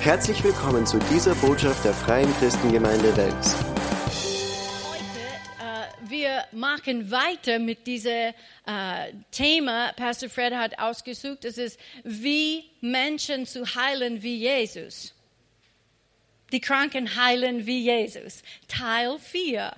Herzlich willkommen zu dieser Botschaft der Freien Christengemeinde Wels. Heute, äh, wir machen weiter mit diesem äh, Thema, Pastor Fred hat ausgesucht, es ist, wie Menschen zu heilen wie Jesus. Die Kranken heilen wie Jesus. Teil 4.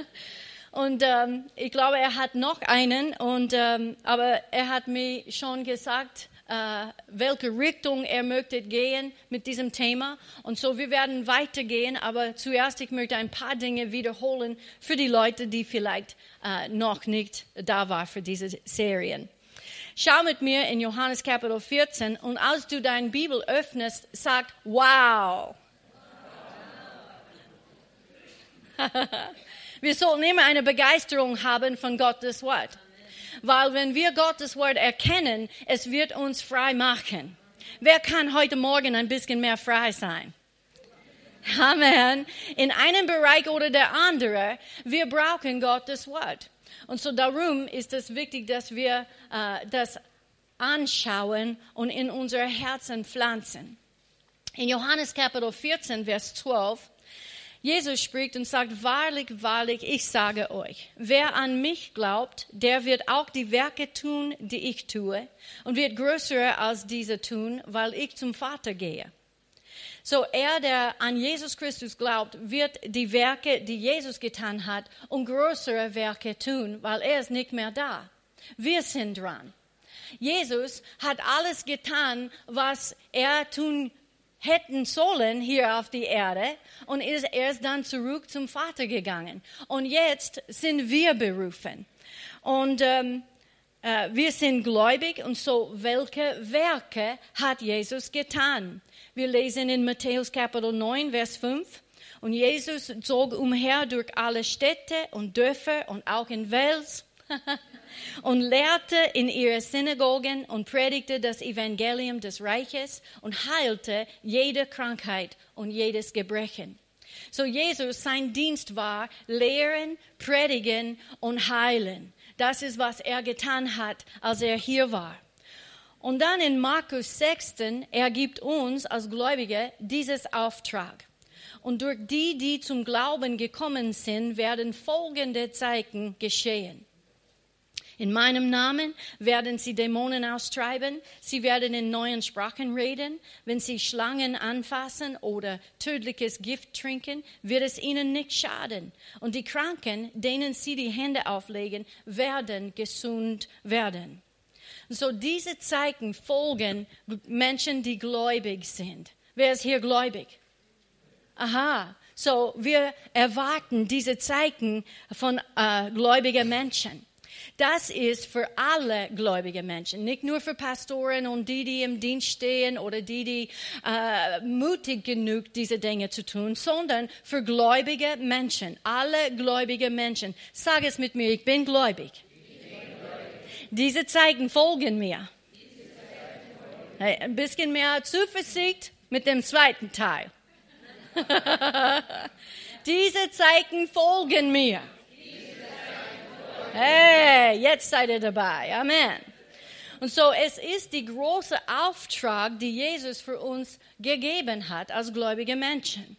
und ähm, ich glaube, er hat noch einen, und, ähm, aber er hat mir schon gesagt, äh, welche Richtung er möchte gehen mit diesem Thema. Und so, wir werden weitergehen, aber zuerst, ich möchte ein paar Dinge wiederholen für die Leute, die vielleicht äh, noch nicht da waren für diese Serien. Schau mit mir in Johannes Kapitel 14 und als du deine Bibel öffnest, sag wow. wir sollten immer eine Begeisterung haben von Gottes Wort. Weil wenn wir Gottes Wort erkennen, es wird uns frei machen. Wer kann heute Morgen ein bisschen mehr frei sein? Amen. In einem Bereich oder der andere, wir brauchen Gottes Wort. Und so darum ist es wichtig, dass wir äh, das anschauen und in unser Herzen pflanzen. In Johannes Kapitel 14, Vers 12 Jesus spricht und sagt, wahrlich, wahrlich, ich sage euch, wer an mich glaubt, der wird auch die Werke tun, die ich tue, und wird größere als diese tun, weil ich zum Vater gehe. So er, der an Jesus Christus glaubt, wird die Werke, die Jesus getan hat, und größere Werke tun, weil er ist nicht mehr da. Wir sind dran. Jesus hat alles getan, was er tun hätten sollen hier auf die Erde und ist erst dann zurück zum Vater gegangen. Und jetzt sind wir berufen. Und ähm, äh, wir sind gläubig und so, welche Werke hat Jesus getan? Wir lesen in Matthäus Kapitel 9, Vers 5. Und Jesus zog umher durch alle Städte und Dörfer und auch in Wels und lehrte in ihre Synagogen und predigte das Evangelium des Reiches und heilte jede Krankheit und jedes Gebrechen. So Jesus, sein Dienst war lehren, predigen und heilen. Das ist, was er getan hat, als er hier war. Und dann in Markus 16, er gibt uns als Gläubige dieses Auftrag. Und durch die, die zum Glauben gekommen sind, werden folgende Zeichen geschehen. In meinem Namen werden sie Dämonen austreiben, sie werden in neuen Sprachen reden, wenn sie Schlangen anfassen oder tödliches Gift trinken, wird es ihnen nicht schaden. Und die Kranken, denen sie die Hände auflegen, werden gesund werden. So diese Zeichen folgen Menschen, die gläubig sind. Wer ist hier gläubig? Aha, so wir erwarten diese Zeichen von äh, gläubigen Menschen. Das ist für alle gläubige Menschen, nicht nur für Pastoren und die, die im Dienst stehen oder die, die äh, mutig genug diese Dinge zu tun, sondern für gläubige Menschen, alle gläubige Menschen. Sag es mit mir, ich bin gläubig. Diese Zeichen folgen mir. Ein bisschen mehr Zuversicht mit dem zweiten Teil. Diese Zeichen folgen mir. Hey, jetzt seid ihr dabei. Amen. Und so, es ist die große Auftrag, die Jesus für uns gegeben hat als gläubige Menschen.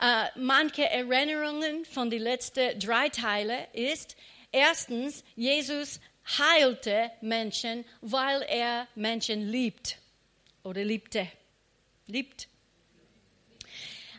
Äh, manche Erinnerungen von den letzten drei Teilen ist, erstens, Jesus heilte Menschen, weil er Menschen liebt oder liebte. Liebt.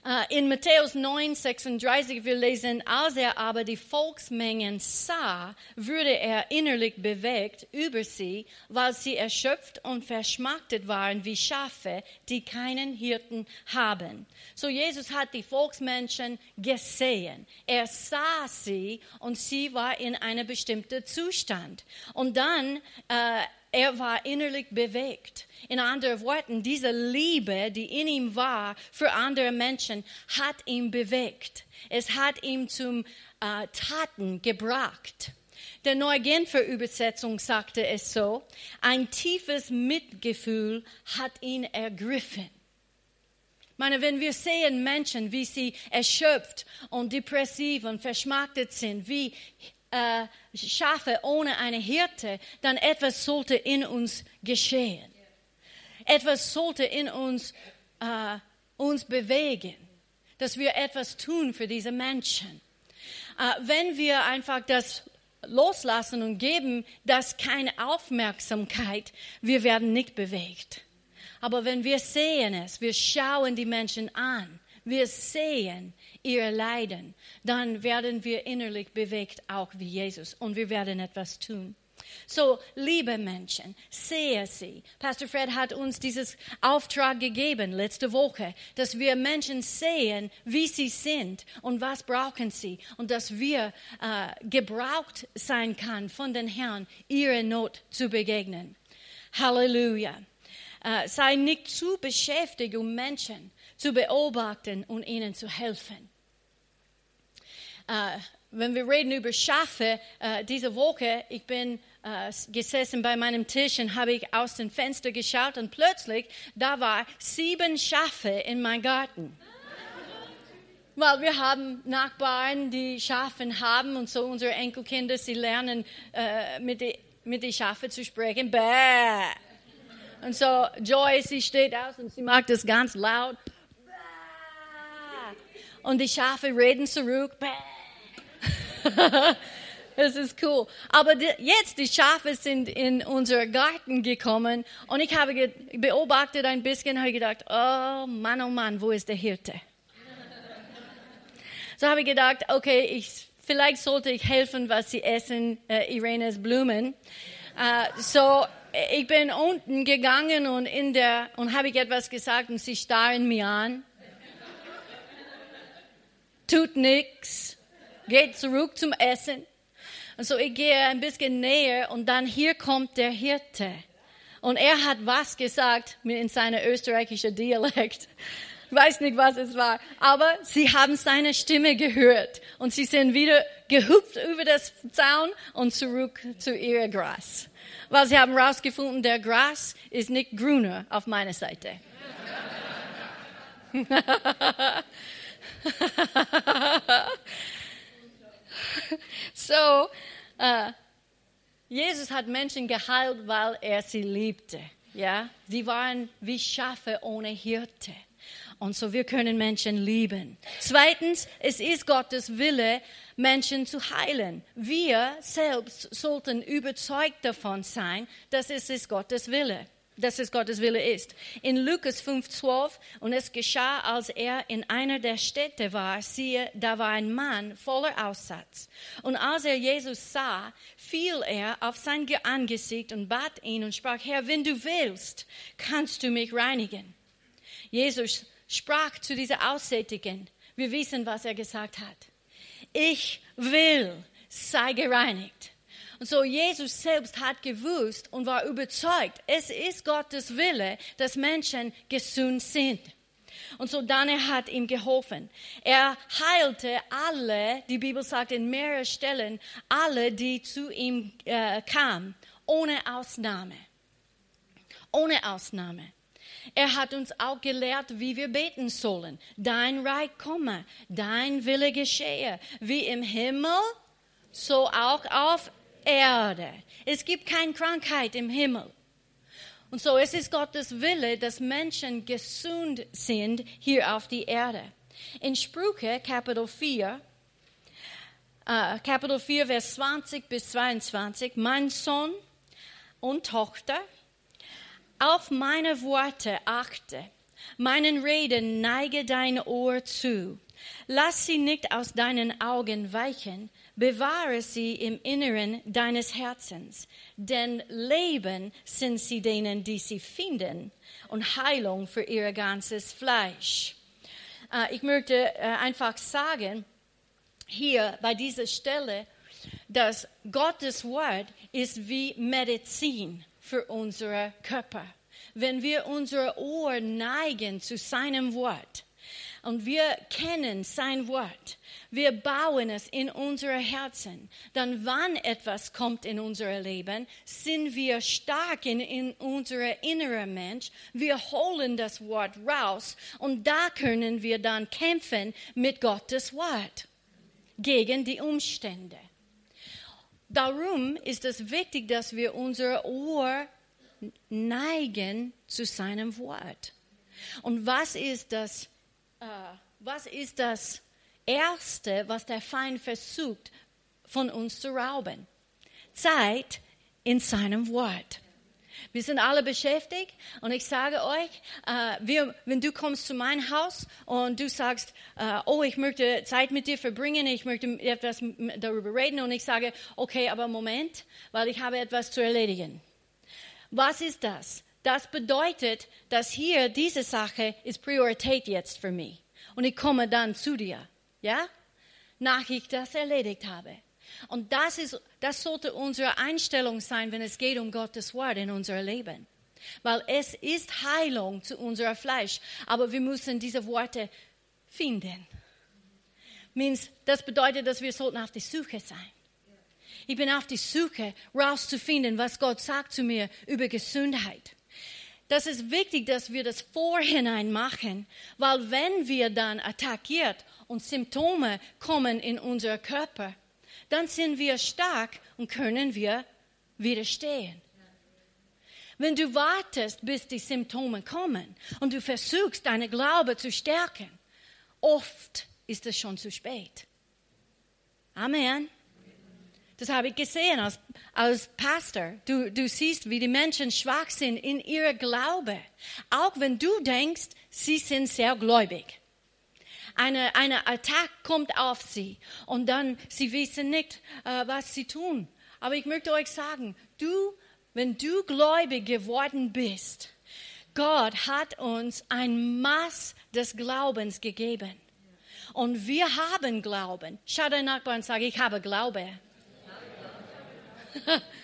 Uh, in Matthäus 9, 36, wir lesen, als er aber die Volksmengen sah, wurde er innerlich bewegt über sie, weil sie erschöpft und verschmachtet waren wie Schafe, die keinen Hirten haben. So Jesus hat die Volksmenschen gesehen. Er sah sie und sie war in einem bestimmten Zustand. Und dann, uh, er war innerlich bewegt. In anderen Worten, diese Liebe, die in ihm war für andere Menschen, hat ihn bewegt. Es hat ihn zum äh, Taten gebracht. Der neue Genfer Übersetzung sagte es so, ein tiefes Mitgefühl hat ihn ergriffen. Ich meine, wenn wir sehen Menschen, wie sie erschöpft und depressiv und verschmachtet sind, wie äh, Schafe ohne eine Hirte, dann etwas sollte in uns geschehen etwas sollte in uns äh, uns bewegen, dass wir etwas tun für diese Menschen. Äh, wenn wir einfach das loslassen und geben, das keine Aufmerksamkeit, wir werden nicht bewegt. Aber wenn wir sehen es, wir schauen die Menschen an, wir sehen ihr Leiden, dann werden wir innerlich bewegt, auch wie Jesus, und wir werden etwas tun. So, liebe Menschen, sehe sie. Pastor Fred hat uns dieses Auftrag gegeben letzte Woche, dass wir Menschen sehen, wie sie sind und was brauchen sie und dass wir äh, gebraucht sein kann von den Herrn, ihre Not zu begegnen. Halleluja. Äh, sei nicht zu beschäftigt, um Menschen zu beobachten und ihnen zu helfen. Äh, wenn wir reden über Schafe, äh, diese Woche, ich bin äh, gesessen bei meinem Tisch und habe ich aus dem Fenster geschaut und plötzlich, da war sieben Schafe in meinem Garten. Weil wir haben Nachbarn, die Schafen haben und so unsere Enkelkinder, sie lernen äh, mit den mit die Schafe zu sprechen. Bäh. Und so Joy, sie steht aus und sie macht das ganz laut. Und die Schafe reden zurück. Das ist cool. Aber jetzt, die Schafe sind in unser Garten gekommen und ich habe beobachtet ein bisschen, habe gedacht, oh Mann, oh Mann, wo ist der Hirte? So habe ich gedacht, okay, ich, vielleicht sollte ich helfen, was sie essen, äh, Irenes Blumen. Äh, so, ich bin unten gegangen und in der, und habe ich etwas gesagt und sie starren mich an. Tut nichts. Geht zurück zum Essen. Und so ich gehe ein bisschen näher und dann hier kommt der Hirte. Und er hat was gesagt in seinem österreichischen Dialekt. Ich weiß nicht, was es war. Aber sie haben seine Stimme gehört. Und sie sind wieder gehüpft über das Zaun und zurück zu ihrem Gras. Weil sie haben herausgefunden, der Gras ist nicht grüner auf meiner Seite. so, äh, Jesus hat Menschen geheilt, weil er sie liebte. Ja, sie waren wie Schafe ohne Hirte. Und so wir können Menschen lieben. Zweitens, es ist Gottes Wille, Menschen zu heilen. Wir selbst sollten überzeugt davon sein, dass es ist Gottes Wille dass es Gottes Wille ist. In Lukas 5,12, und es geschah, als er in einer der Städte war, siehe, da war ein Mann voller Aussatz. Und als er Jesus sah, fiel er auf sein Angesicht und bat ihn und sprach, Herr, wenn du willst, kannst du mich reinigen. Jesus sprach zu dieser Aussätzigen, wir wissen, was er gesagt hat. Ich will, sei gereinigt. Und so Jesus selbst hat gewusst und war überzeugt, es ist Gottes Wille, dass Menschen gesund sind. Und so dann hat ihm geholfen. Er heilte alle, die Bibel sagt in mehreren Stellen, alle, die zu ihm äh, kamen, ohne Ausnahme. Ohne Ausnahme. Er hat uns auch gelehrt, wie wir beten sollen. Dein Reich komme, dein Wille geschehe, wie im Himmel, so auch auf Erde. Es gibt keine Krankheit im Himmel. Und so es ist Gottes Wille, dass Menschen gesund sind hier auf die Erde. In Sprüche, Kapitel 4, äh, Kapitel 4, Vers 20 bis 22, mein Sohn und Tochter, auf meine Worte achte, meinen Reden neige dein Ohr zu, lass sie nicht aus deinen Augen weichen, bewahre sie im Inneren deines Herzens, denn Leben sind sie denen, die sie finden, und Heilung für ihr ganzes Fleisch. Äh, ich möchte äh, einfach sagen, hier bei dieser Stelle, dass Gottes Wort ist wie Medizin für unsere Körper. Wenn wir unsere Ohr neigen zu seinem Wort, und wir kennen sein Wort. Wir bauen es in unsere Herzen. Dann, wann etwas kommt in unser Leben, sind wir stark in, in unser innerer Mensch. Wir holen das Wort raus und da können wir dann kämpfen mit Gottes Wort gegen die Umstände. Darum ist es wichtig, dass wir unser Ohr neigen zu seinem Wort. Und was ist das, äh, was ist das Erste, was der Feind versucht, von uns zu rauben? Zeit in seinem Wort. Wir sind alle beschäftigt und ich sage euch, äh, wir, wenn du kommst zu meinem Haus und du sagst, äh, oh, ich möchte Zeit mit dir verbringen, ich möchte etwas darüber reden und ich sage, okay, aber Moment, weil ich habe etwas zu erledigen. Was ist das? Das bedeutet, dass hier diese Sache ist Priorität jetzt für mich und ich komme dann zu dir, ja? Nach ich das erledigt habe. Und das, ist, das sollte unsere Einstellung sein, wenn es geht um Gottes Wort in unser Leben. Weil es ist Heilung zu unserem Fleisch, aber wir müssen diese Worte finden. Das bedeutet, dass wir sollten auf die Suche sein. Ich bin auf die Suche, rauszufinden, was Gott sagt zu mir über Gesundheit. Das ist wichtig, dass wir das vorhinein machen, weil wenn wir dann attackiert und Symptome kommen in unser Körper, dann sind wir stark und können wir widerstehen. Wenn du wartest, bis die Symptome kommen und du versuchst, deine Glaube zu stärken, oft ist es schon zu spät. Amen. Das habe ich gesehen als, als Pastor. Du, du siehst, wie die Menschen schwach sind in ihrem Glaube. Auch wenn du denkst, sie sind sehr gläubig eine, eine Attack kommt auf sie und dann sie wissen nicht, äh, was sie tun. Aber ich möchte euch sagen, du, wenn du gläubig geworden bist, Gott hat uns ein Maß des Glaubens gegeben. Und wir haben Glauben. Schau deinen Nachbarn und sag, ich habe Glaube.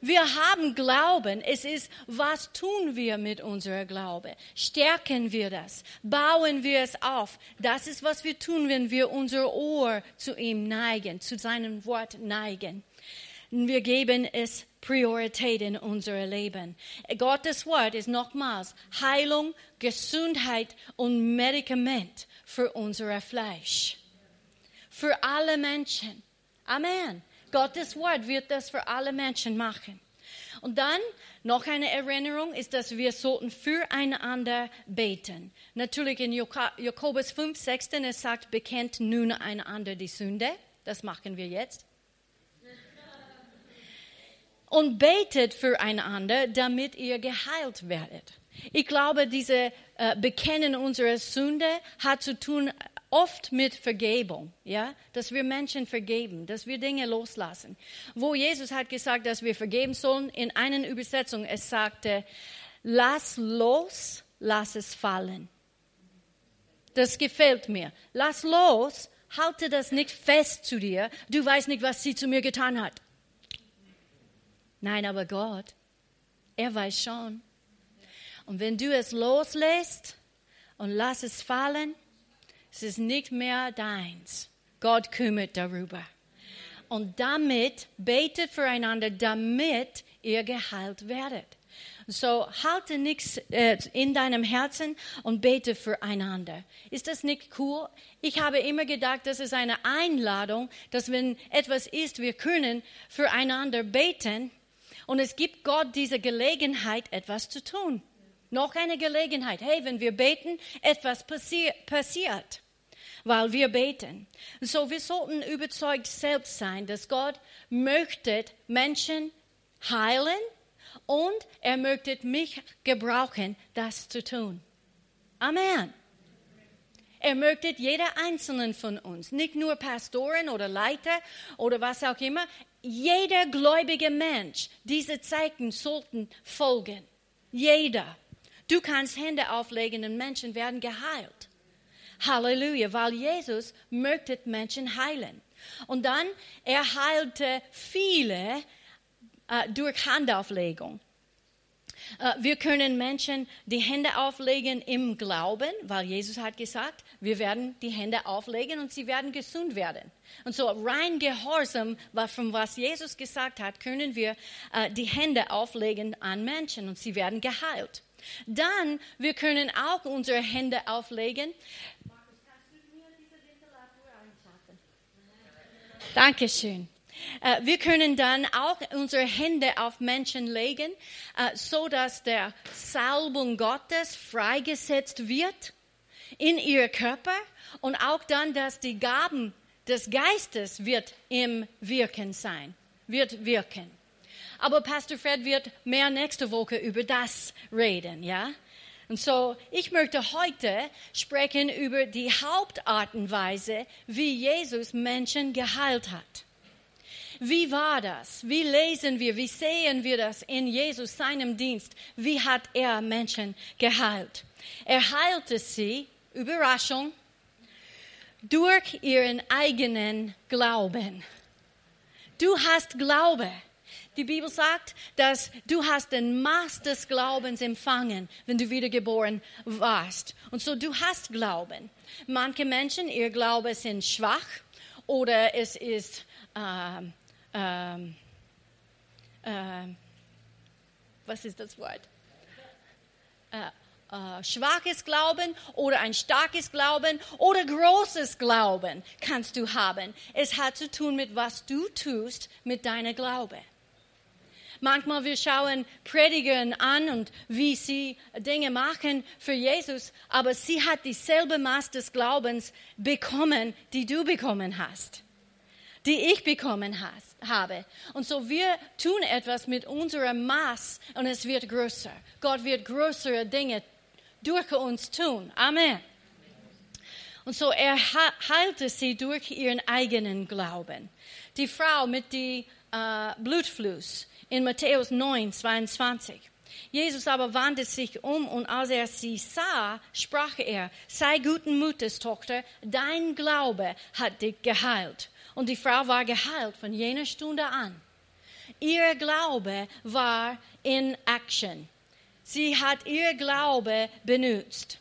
Wir haben Glauben. Es ist, was tun wir mit unserer Glaube? Stärken wir das? Bauen wir es auf? Das ist, was wir tun, wenn wir unser Ohr zu ihm neigen, zu seinem Wort neigen. Wir geben es Priorität in unser Leben. Gottes Wort ist nochmals Heilung, Gesundheit und Medikament für unser Fleisch. Für alle Menschen. Amen. Gottes Wort wird das für alle Menschen machen. Und dann noch eine Erinnerung ist, dass wir sollten füreinander beten. Natürlich in Jakobus 5, 16, es sagt, bekennt nun einander die Sünde. Das machen wir jetzt. Und betet füreinander, damit ihr geheilt werdet. Ich glaube, diese äh, Bekennen unserer Sünde hat zu tun oft mit Vergebung, ja, dass wir Menschen vergeben, dass wir Dinge loslassen. Wo Jesus hat gesagt, dass wir vergeben sollen, in einer Übersetzung, es sagte, lass los, lass es fallen. Das gefällt mir. Lass los, halte das nicht fest zu dir. Du weißt nicht, was sie zu mir getan hat. Nein, aber Gott, er weiß schon. Und wenn du es loslässt und lass es fallen, es ist nicht mehr deins. Gott kümmert darüber. Und damit betet füreinander, damit ihr geheilt werdet. So halte nichts äh, in deinem Herzen und bete füreinander. Ist das nicht cool? Ich habe immer gedacht, das ist eine Einladung, dass wenn etwas ist, wir können füreinander beten und es gibt Gott diese Gelegenheit, etwas zu tun. Noch eine Gelegenheit. Hey, wenn wir beten, etwas passi passiert, weil wir beten. So, wir sollten überzeugt selbst sein, dass Gott möchte Menschen heilen und er möchte mich gebrauchen, das zu tun. Amen. Er möchte jeder einzelnen von uns, nicht nur Pastoren oder Leiter oder was auch immer, jeder gläubige Mensch, diese Zeichen sollten folgen. Jeder. Du kannst Hände auflegen und Menschen werden geheilt. Halleluja, weil Jesus möchte Menschen heilen. Und dann, er heilte viele äh, durch Handauflegung. Äh, wir können Menschen die Hände auflegen im Glauben, weil Jesus hat gesagt, wir werden die Hände auflegen und sie werden gesund werden. Und so rein Gehorsam, von was Jesus gesagt hat, können wir äh, die Hände auflegen an Menschen und sie werden geheilt. Dann, wir können auch unsere Hände auflegen. Dankeschön. Äh, wir können dann auch unsere Hände auf Menschen legen, äh, so dass der Salbung Gottes freigesetzt wird in ihr Körper und auch dann, dass die Gaben des Geistes wird im Wirken sein, wird wirken. Aber Pastor Fred wird mehr nächste Woche über das reden, ja? Und so, ich möchte heute sprechen über die Hauptartenweise, wie Jesus Menschen geheilt hat. Wie war das? Wie lesen wir, wie sehen wir das in Jesus, seinem Dienst? Wie hat er Menschen geheilt? Er heilte sie, Überraschung, durch ihren eigenen Glauben. Du hast Glaube. Die Bibel sagt, dass du hast den Maß des Glaubens empfangen, wenn du wiedergeboren warst. Und so du hast Glauben. Manche Menschen, ihr Glaube sind schwach oder es ist ähm, ähm, ähm, was ist das Wort? Äh, äh, schwaches Glauben oder ein starkes Glauben oder großes Glauben kannst du haben. Es hat zu tun mit was du tust mit deiner Glaube. Manchmal wir schauen Predigern an und wie sie Dinge machen für Jesus, aber sie hat dieselbe Maß des Glaubens bekommen, die du bekommen hast die ich bekommen has, habe. Und so wir tun etwas mit unserem Maß und es wird größer. Gott wird größere Dinge durch uns tun. Amen. Und so er heilte sie durch ihren eigenen Glauben. Die Frau mit dem äh, Blutfluss in Matthäus 9, 22. Jesus aber wandte sich um und als er sie sah, sprach er, sei guten Mutes, Tochter, dein Glaube hat dich geheilt. Und die Frau war geheilt von jener Stunde an. Ihr Glaube war in Action. Sie hat ihr Glaube benutzt.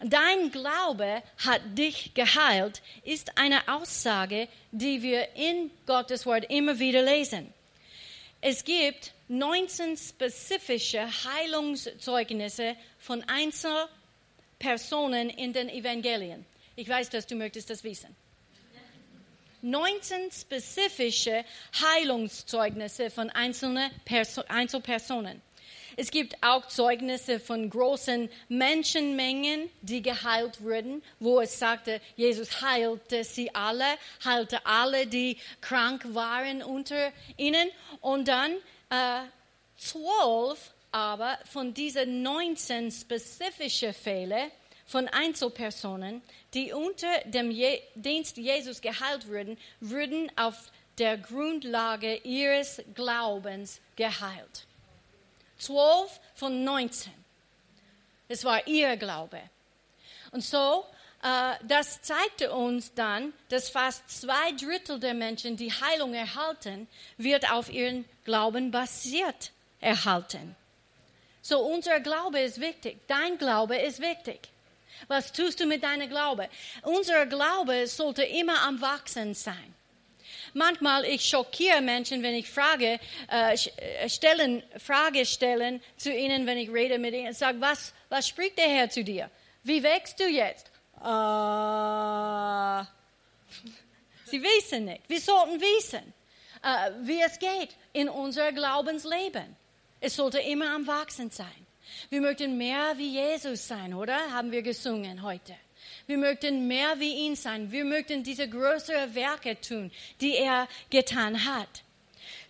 Dein Glaube hat dich geheilt, ist eine Aussage, die wir in Gottes Wort immer wieder lesen. Es gibt 19 spezifische Heilungszeugnisse von Einzelpersonen in den Evangelien. Ich weiß, dass du möchtest das wissen. 19 spezifische Heilungszeugnisse von einzelnen Perso Einzelpersonen. Es gibt auch Zeugnisse von großen Menschenmengen, die geheilt wurden, wo es sagte, Jesus heilte sie alle, heilte alle, die krank waren unter ihnen. Und dann äh, zwölf aber von diesen 19 spezifischen Fällen von Einzelpersonen, die unter dem Je Dienst Jesus geheilt wurden, wurden auf der Grundlage ihres Glaubens geheilt. Zwölf von neunzehn. Es war ihr Glaube. Und so, äh, das zeigte uns dann, dass fast zwei Drittel der Menschen, die Heilung erhalten, wird auf ihren Glauben basiert erhalten. So, unser Glaube ist wichtig. Dein Glaube ist wichtig. Was tust du mit deinem Glaube? Unser Glaube sollte immer am Wachsen sein. Manchmal ich schockiere Menschen, wenn ich Frage äh, äh, stellen, Frage stellen zu ihnen, wenn ich rede mit ihnen. Sag, was, was spricht der Herr zu dir? Wie wächst du jetzt? Uh, sie wissen nicht. Wir sollten wissen, uh, wie es geht in unser Glaubensleben. Es sollte immer am Wachsen sein. Wir möchten mehr wie Jesus sein, oder? Haben wir gesungen heute. Wir möchten mehr wie ihn sein. Wir möchten diese größeren Werke tun, die er getan hat.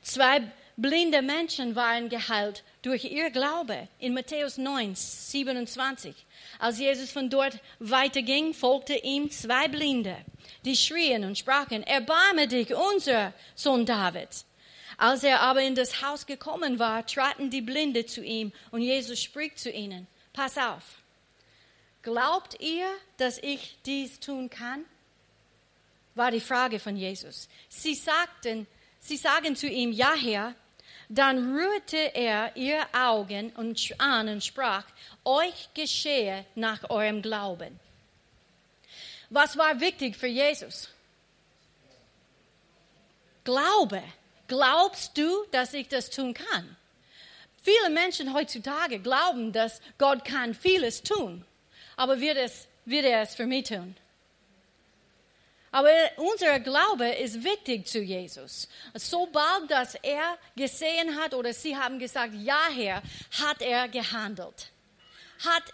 Zwei blinde Menschen waren geheilt durch ihr Glaube in Matthäus 9, 27. Als Jesus von dort weiterging, folgte ihm zwei Blinde, die schrien und sprachen, Erbarme dich, unser Sohn David. Als er aber in das Haus gekommen war, traten die Blinde zu ihm und Jesus spricht zu ihnen, pass auf, glaubt ihr, dass ich dies tun kann? War die Frage von Jesus. Sie sagten, sie sagen zu ihm, ja Herr, dann rührte er ihre Augen an und sprach, euch geschehe nach eurem Glauben. Was war wichtig für Jesus? Glaube. Glaubst du, dass ich das tun kann? Viele Menschen heutzutage glauben, dass Gott kann vieles tun, aber wird, es, wird er es für mich tun? Aber unser Glaube ist wichtig zu Jesus. Sobald dass er gesehen hat oder sie haben gesagt, ja Herr, hat er gehandelt. Hat,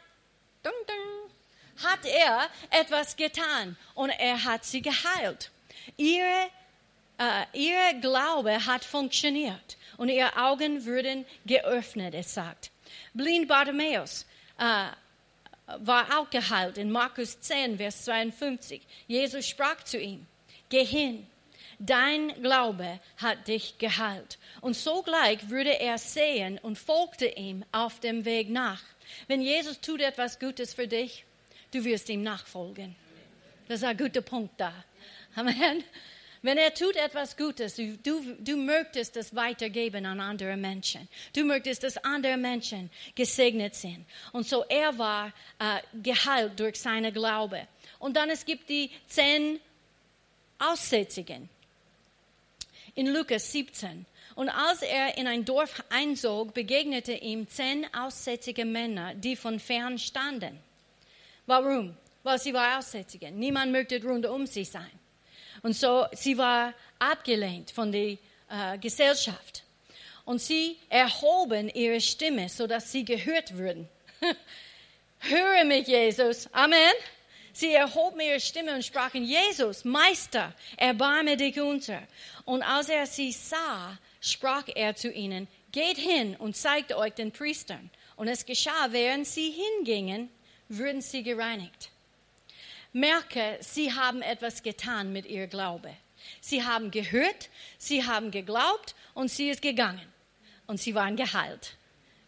dun, dun, hat er etwas getan und er hat sie geheilt. Ihre, äh, ihr Glaube hat funktioniert und ihre Augen wurden geöffnet, es sagt. Blind Bartimäus äh, war auch geheilt in Markus 10, Vers 52. Jesus sprach zu ihm, geh hin, dein Glaube hat dich geheilt. Und sogleich würde er sehen und folgte ihm auf dem Weg nach. Wenn Jesus tut etwas Gutes für dich, du wirst ihm nachfolgen. Das ist ein guter Punkt da. Amen. Wenn er tut etwas Gutes, du, du, du möchtest es weitergeben an andere Menschen. Du möchtest, dass andere Menschen gesegnet sind. Und so er war äh, geheilt durch seine Glaube. Und dann es gibt die zehn Aussätzigen in Lukas 17. Und als er in ein Dorf einzog, begegnete ihm zehn aussätzige Männer, die von fern standen. Warum? Weil sie waren Aussätzige. Niemand möchte rund um sie sein. Und so, sie war abgelehnt von der äh, Gesellschaft. Und sie erhoben ihre Stimme, sodass sie gehört würden. Höre mich, Jesus. Amen. Sie erhoben ihre Stimme und sprachen, Jesus, Meister, erbarme dich unser. Und als er sie sah, sprach er zu ihnen, geht hin und zeigt euch den Priestern. Und es geschah, während sie hingingen, wurden sie gereinigt merke, sie haben etwas getan mit ihr Glaube. Sie haben gehört, sie haben geglaubt und sie ist gegangen. Und sie waren geheilt.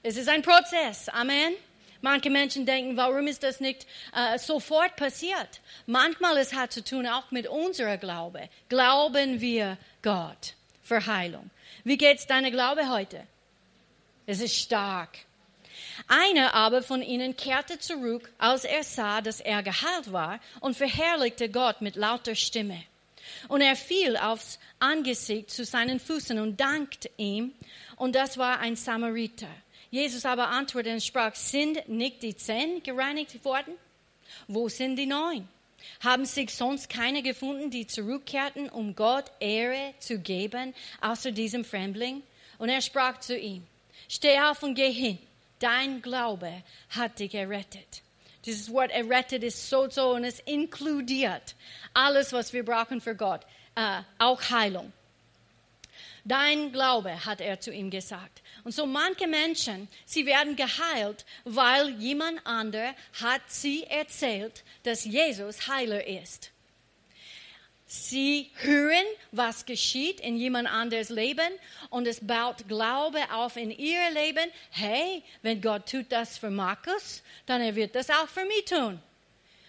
Es ist ein Prozess. Amen. Manche Menschen denken, warum ist das nicht äh, sofort passiert? Manchmal es hat zu tun auch mit unserer Glaube. Glauben wir Gott für Heilung. Wie geht's deiner Glaube heute? Es ist stark. Einer aber von ihnen kehrte zurück, als er sah, dass er geheilt war, und verherrlichte Gott mit lauter Stimme. Und er fiel aufs Angesicht zu seinen Füßen und dankte ihm, und das war ein Samariter. Jesus aber antwortete und sprach, sind nicht die zehn gereinigt worden? Wo sind die neun? Haben sich sonst keine gefunden, die zurückkehrten, um Gott Ehre zu geben, außer diesem Fremdling? Und er sprach zu ihm, steh auf und geh hin Dein Glaube hat dich errettet. Dieses Wort errettet ist so, so und es inkludiert alles, was wir brauchen für Gott, äh, auch Heilung. Dein Glaube, hat er zu ihm gesagt. Und so manche Menschen, sie werden geheilt, weil jemand anderer hat sie erzählt, dass Jesus Heiler ist. Sie hören, was geschieht in jemand anderes Leben und es baut Glaube auf in ihr Leben. Hey, wenn Gott tut das für Markus, dann er wird das auch für mich tun.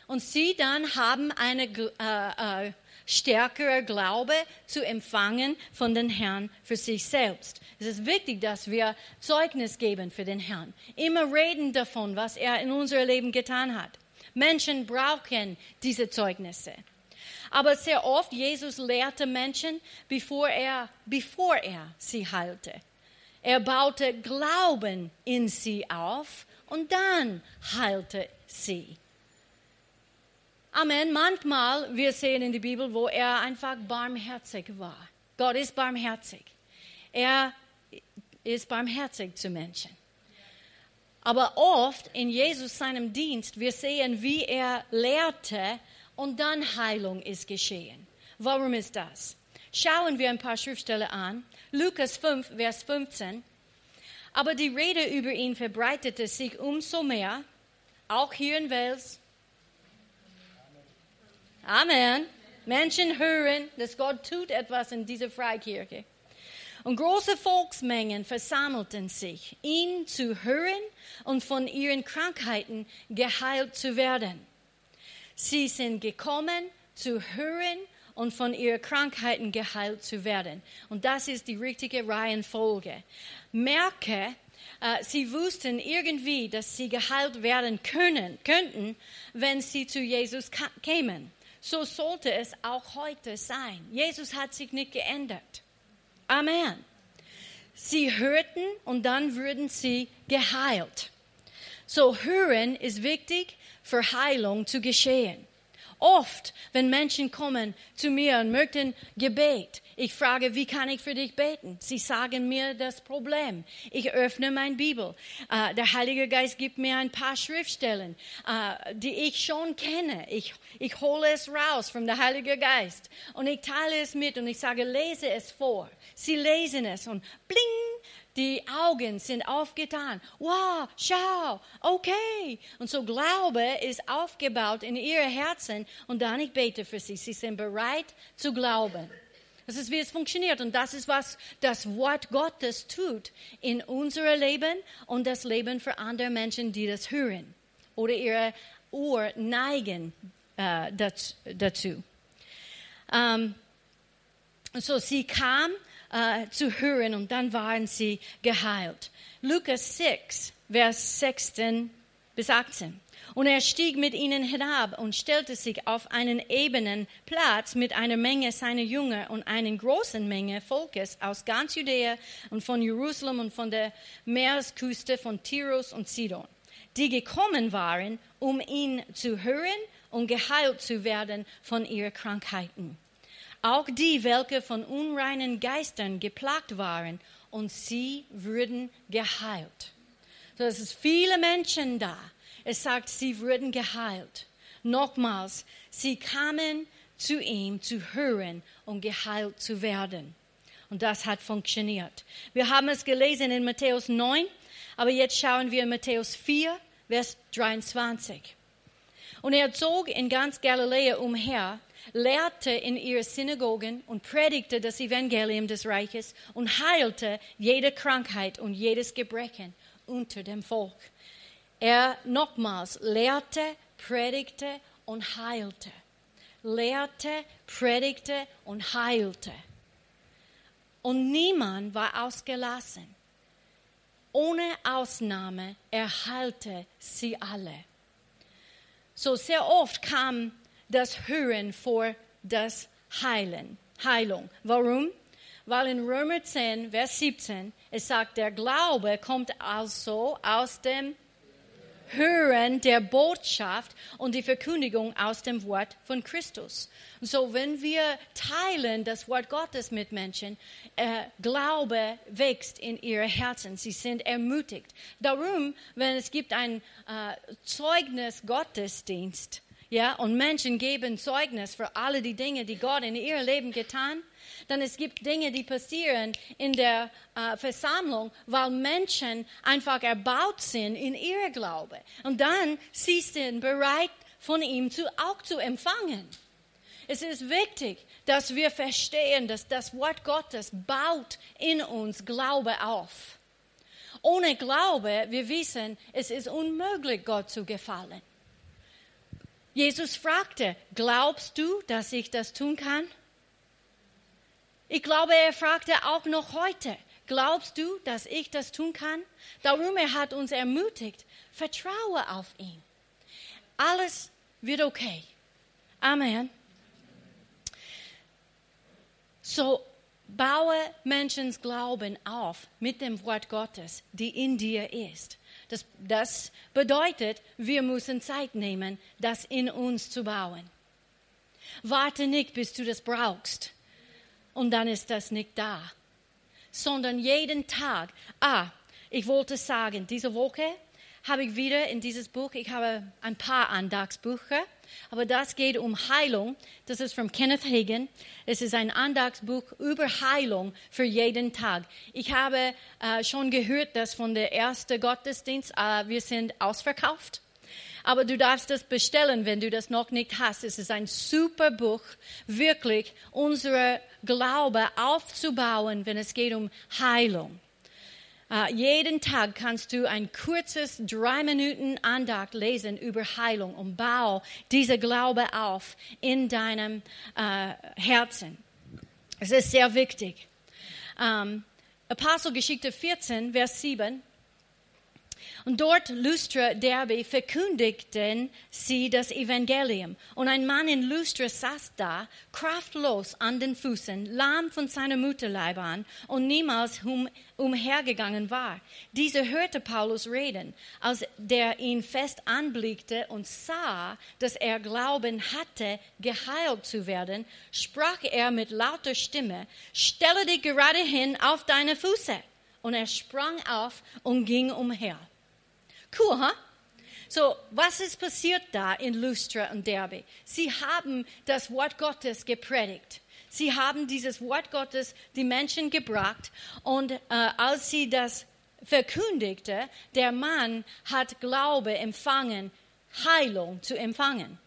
Und sie dann haben eine äh, äh, stärkere Glaube zu empfangen von den Herrn für sich selbst. Es ist wichtig, dass wir Zeugnis geben für den Herrn. Immer reden davon, was er in unserem Leben getan hat. Menschen brauchen diese Zeugnisse. Aber sehr oft, Jesus lehrte Menschen, bevor er, bevor er sie heilte. Er baute Glauben in sie auf und dann heilte sie. Amen. Manchmal, wir sehen in der Bibel, wo er einfach barmherzig war. Gott ist barmherzig. Er ist barmherzig zu Menschen. Aber oft in Jesus seinem Dienst, wir sehen, wie er lehrte und dann Heilung ist geschehen. Warum ist das? Schauen wir ein paar Schriftstellen an. Lukas 5, Vers 15. Aber die Rede über ihn verbreitete sich umso mehr, auch hier in Wels. Amen. Menschen hören, dass Gott tut etwas in dieser Freikirche. Und große Volksmengen versammelten sich, ihn zu hören und von ihren Krankheiten geheilt zu werden. Sie sind gekommen zu hören und von ihren Krankheiten geheilt zu werden. Und das ist die richtige Reihenfolge. Merke, äh, sie wussten irgendwie, dass sie geheilt werden können, könnten, wenn sie zu Jesus kämen. So sollte es auch heute sein. Jesus hat sich nicht geändert. Amen. Sie hörten und dann würden sie geheilt. So hören ist wichtig für Heilung zu geschehen. Oft, wenn Menschen kommen zu mir und möchten Gebet, ich frage, wie kann ich für dich beten? Sie sagen mir das Problem. Ich öffne meine Bibel. Uh, der Heilige Geist gibt mir ein paar Schriftstellen, uh, die ich schon kenne. Ich, ich hole es raus vom der Heilige Geist und ich teile es mit und ich sage, lese es vor. Sie lesen es und bling, die Augen sind aufgetan. Wow, schau, okay. Und so Glaube ist aufgebaut in ihre Herzen und dann ich bete für sie. Sie sind bereit zu glauben. Das ist, wie es funktioniert. Und das ist, was das Wort Gottes tut in unserem Leben und das Leben für andere Menschen, die das hören oder ihre Ohr neigen äh, dazu. Ähm, so, sie kam äh, zu hören und dann waren sie geheilt. Lukas 6, Vers 16 bis 18. Und er stieg mit ihnen hinab und stellte sich auf einen ebenen Platz mit einer Menge seiner Jünger und einer großen Menge Volkes aus ganz Judäa und von Jerusalem und von der Meeresküste von Tyrus und Sidon, die gekommen waren, um ihn zu hören und geheilt zu werden von ihren Krankheiten. Auch die, welche von unreinen Geistern geplagt waren, und sie wurden geheilt. So, es sind viele Menschen da es sagt, sie wurden geheilt. Nochmals, sie kamen zu ihm zu hören und geheilt zu werden. Und das hat funktioniert. Wir haben es gelesen in Matthäus 9, aber jetzt schauen wir in Matthäus 4, Vers 23. Und er zog in ganz Galiläa umher, lehrte in ihren Synagogen und predigte das Evangelium des Reiches und heilte jede Krankheit und jedes Gebrechen unter dem Volk. Er nochmals lehrte, predigte und heilte. Lehrte, predigte und heilte. Und niemand war ausgelassen. Ohne Ausnahme erheilte sie alle. So sehr oft kam das Hören vor das Heilen, Heilung. Warum? Weil in Römer 10, Vers 17, es sagt, der Glaube kommt also aus dem Hören der Botschaft und die Verkündigung aus dem Wort von Christus. So, wenn wir teilen das Wort Gottes mit Menschen, äh, Glaube wächst in ihre Herzen. Sie sind ermutigt. Darum, wenn es gibt ein äh, Zeugnis Gottesdienst, ja, und Menschen geben Zeugnis für alle die Dinge, die Gott in ihr Leben getan, dann es gibt Dinge, die passieren in der äh, Versammlung, weil Menschen einfach erbaut sind in ihr Glaube. Und dann sie sind bereit, von ihm zu, auch zu empfangen. Es ist wichtig, dass wir verstehen, dass das Wort Gottes baut in uns Glaube auf. Ohne Glaube, wir wissen, es ist unmöglich, Gott zu gefallen. Jesus fragte, glaubst du, dass ich das tun kann? Ich glaube, er fragte auch noch heute, glaubst du, dass ich das tun kann? Darum er hat uns ermutigt, vertraue auf ihn. Alles wird okay. Amen. So baue Menschens Glauben auf mit dem Wort Gottes, die in dir ist. Das, das bedeutet, wir müssen Zeit nehmen, das in uns zu bauen. Warte nicht, bis du das brauchst und dann ist das nicht da. Sondern jeden Tag. Ah, ich wollte sagen, diese Woche habe ich wieder in dieses Buch, ich habe ein paar Andachtsbücher, aber das geht um Heilung. Das ist von Kenneth Hagen. Es ist ein Andachtsbuch über Heilung für jeden Tag. Ich habe äh, schon gehört, dass von der ersten Gottesdienst, äh, wir sind ausverkauft. Aber du darfst das bestellen, wenn du das noch nicht hast. Es ist ein super Buch, wirklich unsere Glaube aufzubauen, wenn es geht um Heilung. Uh, jeden Tag kannst du ein kurzes drei Minuten Andacht lesen über Heilung und bau diese Glaube auf in deinem uh, Herzen. Es ist sehr wichtig. Um, Apostelgeschichte 14, Vers 7 Und dort, Lystra, Derbe, verkündigten sie das Evangelium. Und ein Mann in Lystra saß da, kraftlos an den Füßen, lahm von seiner Mutterleib an und niemals um, umhergegangen war. Dieser hörte Paulus reden. Als der ihn fest anblickte und sah, dass er Glauben hatte, geheilt zu werden, sprach er mit lauter Stimme, stelle dich gerade hin auf deine Füße. Und er sprang auf und ging umher. Cool, huh? So, was ist passiert da in Lystra und Derbe? Sie haben das Wort Gottes gepredigt. Sie haben dieses Wort Gottes die Menschen gebracht und äh, als sie das verkündigte, der Mann hat Glaube empfangen, Heilung zu empfangen.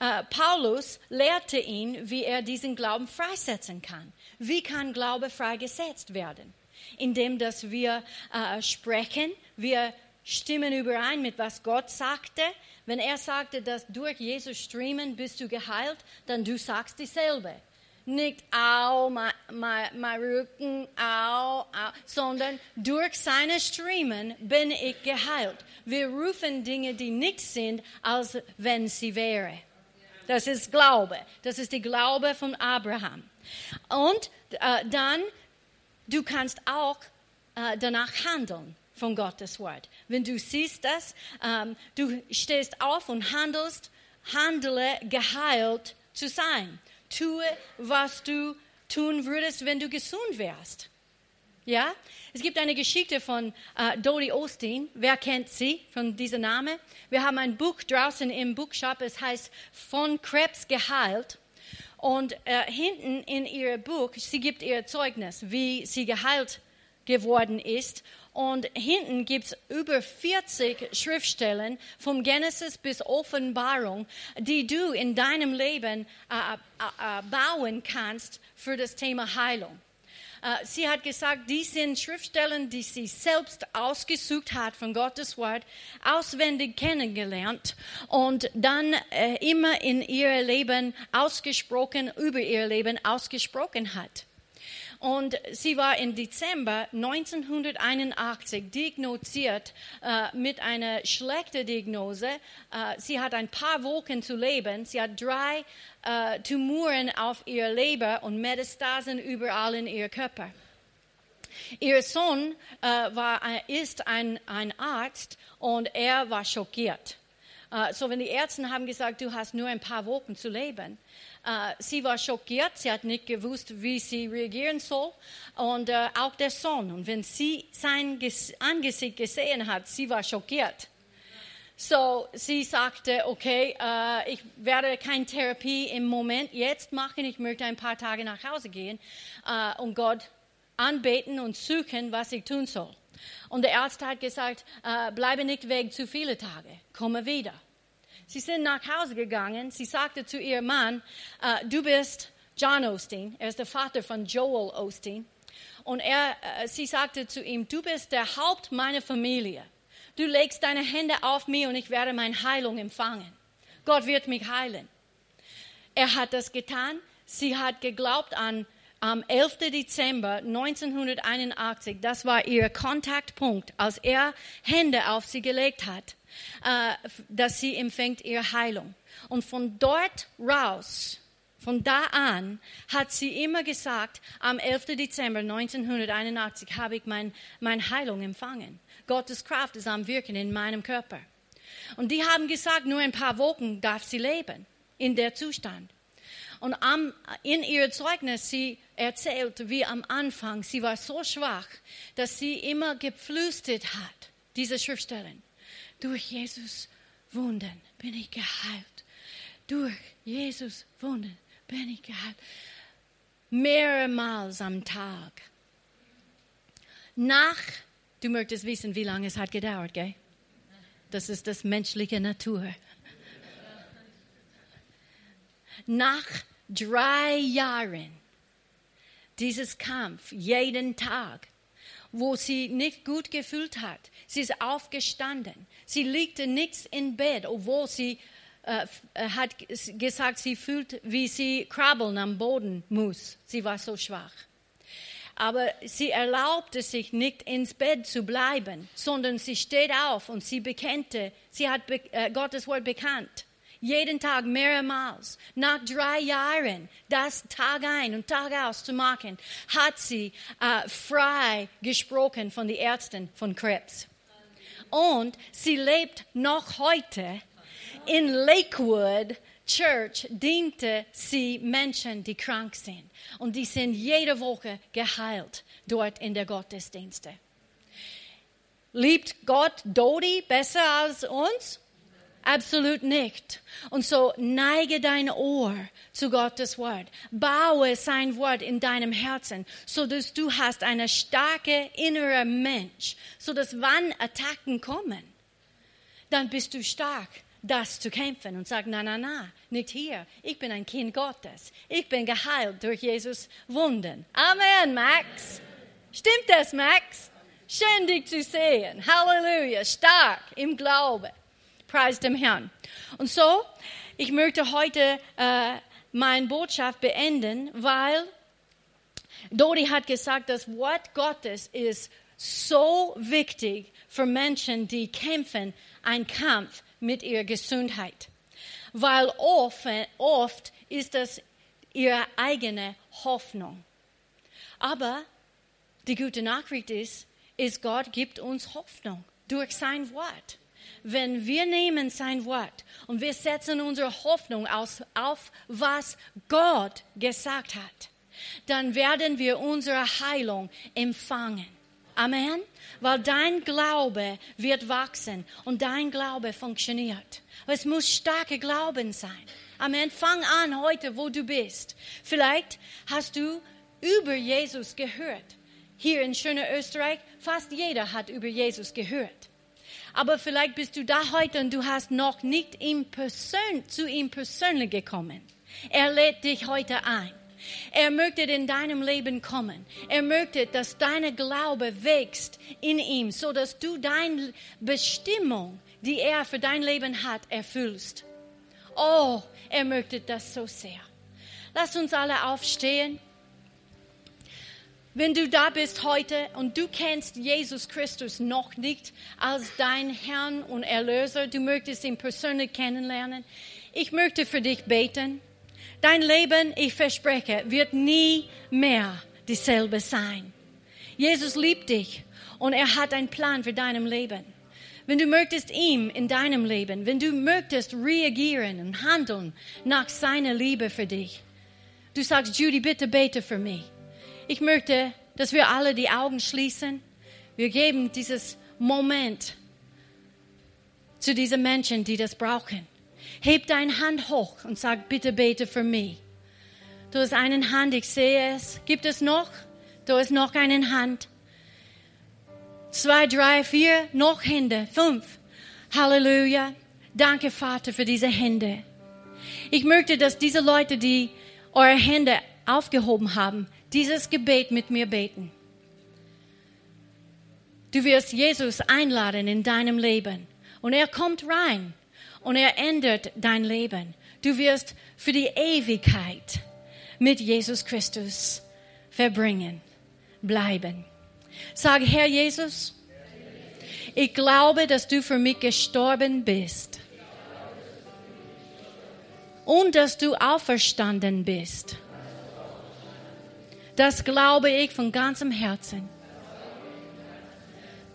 Äh, Paulus lehrte ihn, wie er diesen Glauben freisetzen kann. Wie kann Glaube freigesetzt werden? Indem dass wir äh, sprechen, wir stimmen überein mit was Gott sagte. Wenn er sagte, dass durch Jesus Striemen bist du geheilt, dann du sagst dieselbe. Nicht au, mein, Rücken, au, au, sondern durch seine Striemen bin ich geheilt. Wir rufen Dinge, die nicht sind, als wenn sie wäre. Das ist Glaube. Das ist die Glaube von Abraham. Und äh, dann, du kannst auch äh, danach handeln von Gottes Wort. Wenn du siehst das, ähm, du stehst auf und handelst, handle geheilt zu sein. Tue, was du tun würdest, wenn du gesund wärst. Ja? Es gibt eine Geschichte von äh, Dodie Osteen. Wer kennt sie von diesem Namen? Wir haben ein Buch draußen im Bookshop. Es heißt Von Krebs geheilt. Und äh, hinten in ihr Buch, sie gibt ihr Zeugnis, wie sie geheilt geworden ist. Und hinten gibt es über 40 Schriftstellen vom Genesis bis Offenbarung, die du in deinem Leben äh, äh, äh bauen kannst für das Thema Heilung. Äh, sie hat gesagt, die sind Schriftstellen, die sie selbst ausgesucht hat von Gottes Wort, auswendig kennengelernt und dann äh, immer in ihr Leben ausgesprochen, über ihr Leben ausgesprochen hat. Und sie war im Dezember 1981 diagnostiziert äh, mit einer schlechten Diagnose. Äh, sie hat ein paar Wochen zu leben. Sie hat drei äh, Tumoren auf ihr Leber und Metastasen überall in ihr Körper. Ihr Sohn äh, war, ist ein, ein Arzt und er war schockiert. Uh, so, wenn die Ärzte haben gesagt, du hast nur ein paar Wochen zu leben, sie war schockiert, sie hat nicht gewusst, wie sie reagieren soll. Und uh, auch der Sohn. Und wenn sie sein Angesicht gesehen hat, sie war schockiert. So, sie sagte, okay, uh, ich werde keine Therapie im Moment jetzt machen. Ich möchte ein paar Tage nach Hause gehen und Gott anbeten und suchen, was ich tun soll. Und der Arzt hat gesagt, bleibe nicht weg zu viele Tage, komme wieder. Sie sind nach Hause gegangen. Sie sagte zu ihrem Mann, uh, du bist John Osteen. Er ist der Vater von Joel Osteen. Und er, uh, sie sagte zu ihm, du bist der Haupt meiner Familie. Du legst deine Hände auf mich und ich werde meine Heilung empfangen. Gott wird mich heilen. Er hat das getan. Sie hat geglaubt an am 11. Dezember 1981, das war ihr Kontaktpunkt, als er Hände auf sie gelegt hat. Äh, dass sie empfängt ihre Heilung. Und von dort raus, von da an, hat sie immer gesagt, am 11. Dezember 1981 habe ich meine mein Heilung empfangen. Gottes Kraft ist am Wirken in meinem Körper. Und die haben gesagt, nur ein paar Wochen darf sie leben in der Zustand. Und am, in ihr Zeugnis, sie erzählt, wie am Anfang, sie war so schwach, dass sie immer geflüstert hat, diese Schriftstellen. Durch Jesus Wunden bin ich geheilt. Durch Jesus Wunden bin ich geheilt. Mehrmals am Tag. Nach, du möchtest wissen, wie lange es hat gedauert, gell? Das ist das menschliche Natur. Nach drei Jahren dieses Kampf, jeden Tag, wo sie nicht gut gefühlt hat. Sie ist aufgestanden. Sie legte nichts im Bett, obwohl sie äh, äh, hat gesagt, sie fühlt, wie sie krabbeln am Boden muss. Sie war so schwach. Aber sie erlaubte sich nicht ins Bett zu bleiben, sondern sie steht auf und sie bekannte, sie hat be äh, Gottes Wort bekannt. Jeden Tag mehrmals. Nach drei Jahren, das Tag ein und Tag aus zu machen, hat sie äh, frei gesprochen von den Ärzten von Krebs. Und sie lebt noch heute in Lakewood Church diente sie Menschen, die krank sind. Und die sind jede Woche geheilt dort in der Gottesdienste. Liebt Gott Dodi besser als uns? Absolut nicht. Und so neige dein Ohr zu Gottes Wort. Baue sein Wort in deinem Herzen, so dass du hast eine starke innere Mensch, so dass wann Attacken kommen, dann bist du stark das zu kämpfen und sagt, na, na, na, nicht hier. Ich bin ein Kind Gottes. Ich bin geheilt durch Jesus Wunden. Amen, Max. Stimmt das, Max? Dich zu sehen. Halleluja. Stark im Glaube. Preis dem Herrn. Und so, ich möchte heute äh, meine Botschaft beenden, weil Dodi hat gesagt, das Wort Gottes ist so wichtig für Menschen, die kämpfen, einen Kampf mit ihrer Gesundheit. Weil oft, oft ist das ihre eigene Hoffnung. Aber die gute Nachricht ist, ist, Gott gibt uns Hoffnung durch sein Wort. Wenn wir nehmen sein Wort und wir setzen unsere Hoffnung aus, auf, was Gott gesagt hat, dann werden wir unsere Heilung empfangen. Amen. Weil dein Glaube wird wachsen und dein Glaube funktioniert. Es muss starke Glauben sein. Amen. Fang an heute, wo du bist. Vielleicht hast du über Jesus gehört. Hier in schöner Österreich, fast jeder hat über Jesus gehört. Aber vielleicht bist du da heute und du hast noch nicht ihm persön zu ihm persönlich gekommen. Er lädt dich heute ein. Er möchte in deinem Leben kommen. Er möchte, dass deine Glaube wächst in ihm, so dass du deine Bestimmung, die er für dein Leben hat, erfüllst. Oh, er möchte das so sehr. Lass uns alle aufstehen. Wenn du da bist heute und du kennst Jesus Christus noch nicht als dein Herrn und Erlöser, du möchtest ihn persönlich kennenlernen, ich möchte für dich beten. Dein Leben, ich verspreche, wird nie mehr dieselbe sein. Jesus liebt dich und er hat einen Plan für deinem Leben. Wenn du möchtest ihm in deinem Leben, wenn du möchtest reagieren und handeln nach seiner Liebe für dich, du sagst, Judy, bitte bete für mich. Ich möchte, dass wir alle die Augen schließen. Wir geben dieses Moment zu diesen Menschen, die das brauchen. Heb deine Hand hoch und sag, bitte bete für mich. Du hast eine Hand, ich sehe es. Gibt es noch? Du hast noch eine Hand. Zwei, drei, vier, noch Hände, fünf. Halleluja. Danke, Vater, für diese Hände. Ich möchte, dass diese Leute, die eure Hände aufgehoben haben, dieses Gebet mit mir beten. Du wirst Jesus einladen in deinem Leben und er kommt rein und er ändert dein Leben. Du wirst für die Ewigkeit mit Jesus Christus verbringen, bleiben. Sag, Herr Jesus, ich glaube, dass du für mich gestorben bist und dass du auferstanden bist. Das glaube ich von ganzem Herzen.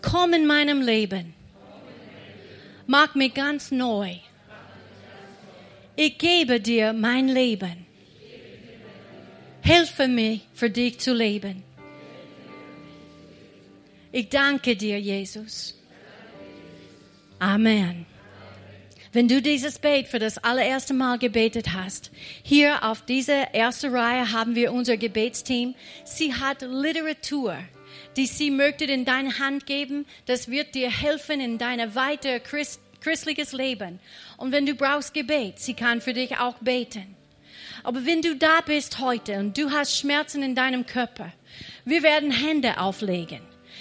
Komm in meinem Leben mach mich ganz neu. Ich gebe dir mein Leben. Hilfe mir, für dich zu leben. Ich danke dir, Jesus. Amen. Wenn du dieses Bett für das allererste Mal gebetet hast, hier auf dieser ersten Reihe haben wir unser Gebetsteam. Sie hat Literatur die sie möchte in deine Hand geben. Das wird dir helfen in deinem weiter Christ, christliches Leben. Und wenn du brauchst Gebet, sie kann für dich auch beten. Aber wenn du da bist heute und du hast Schmerzen in deinem Körper, wir werden Hände auflegen.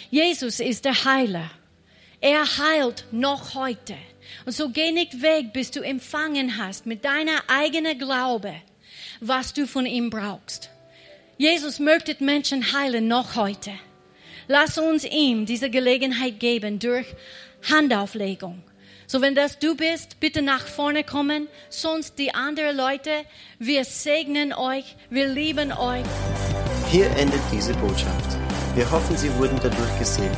Jesus ist der Heiler. Er heilt noch heute. Und so geh nicht weg, bis du empfangen hast mit deiner eigenen Glaube, was du von ihm brauchst. Jesus möchte Menschen heilen noch heute. Lass uns ihm diese Gelegenheit geben durch Handauflegung. So wenn das du bist, bitte nach vorne kommen. Sonst die anderen Leute, wir segnen euch, wir lieben euch. Hier endet diese Botschaft. Wir hoffen, Sie wurden dadurch gesegnet.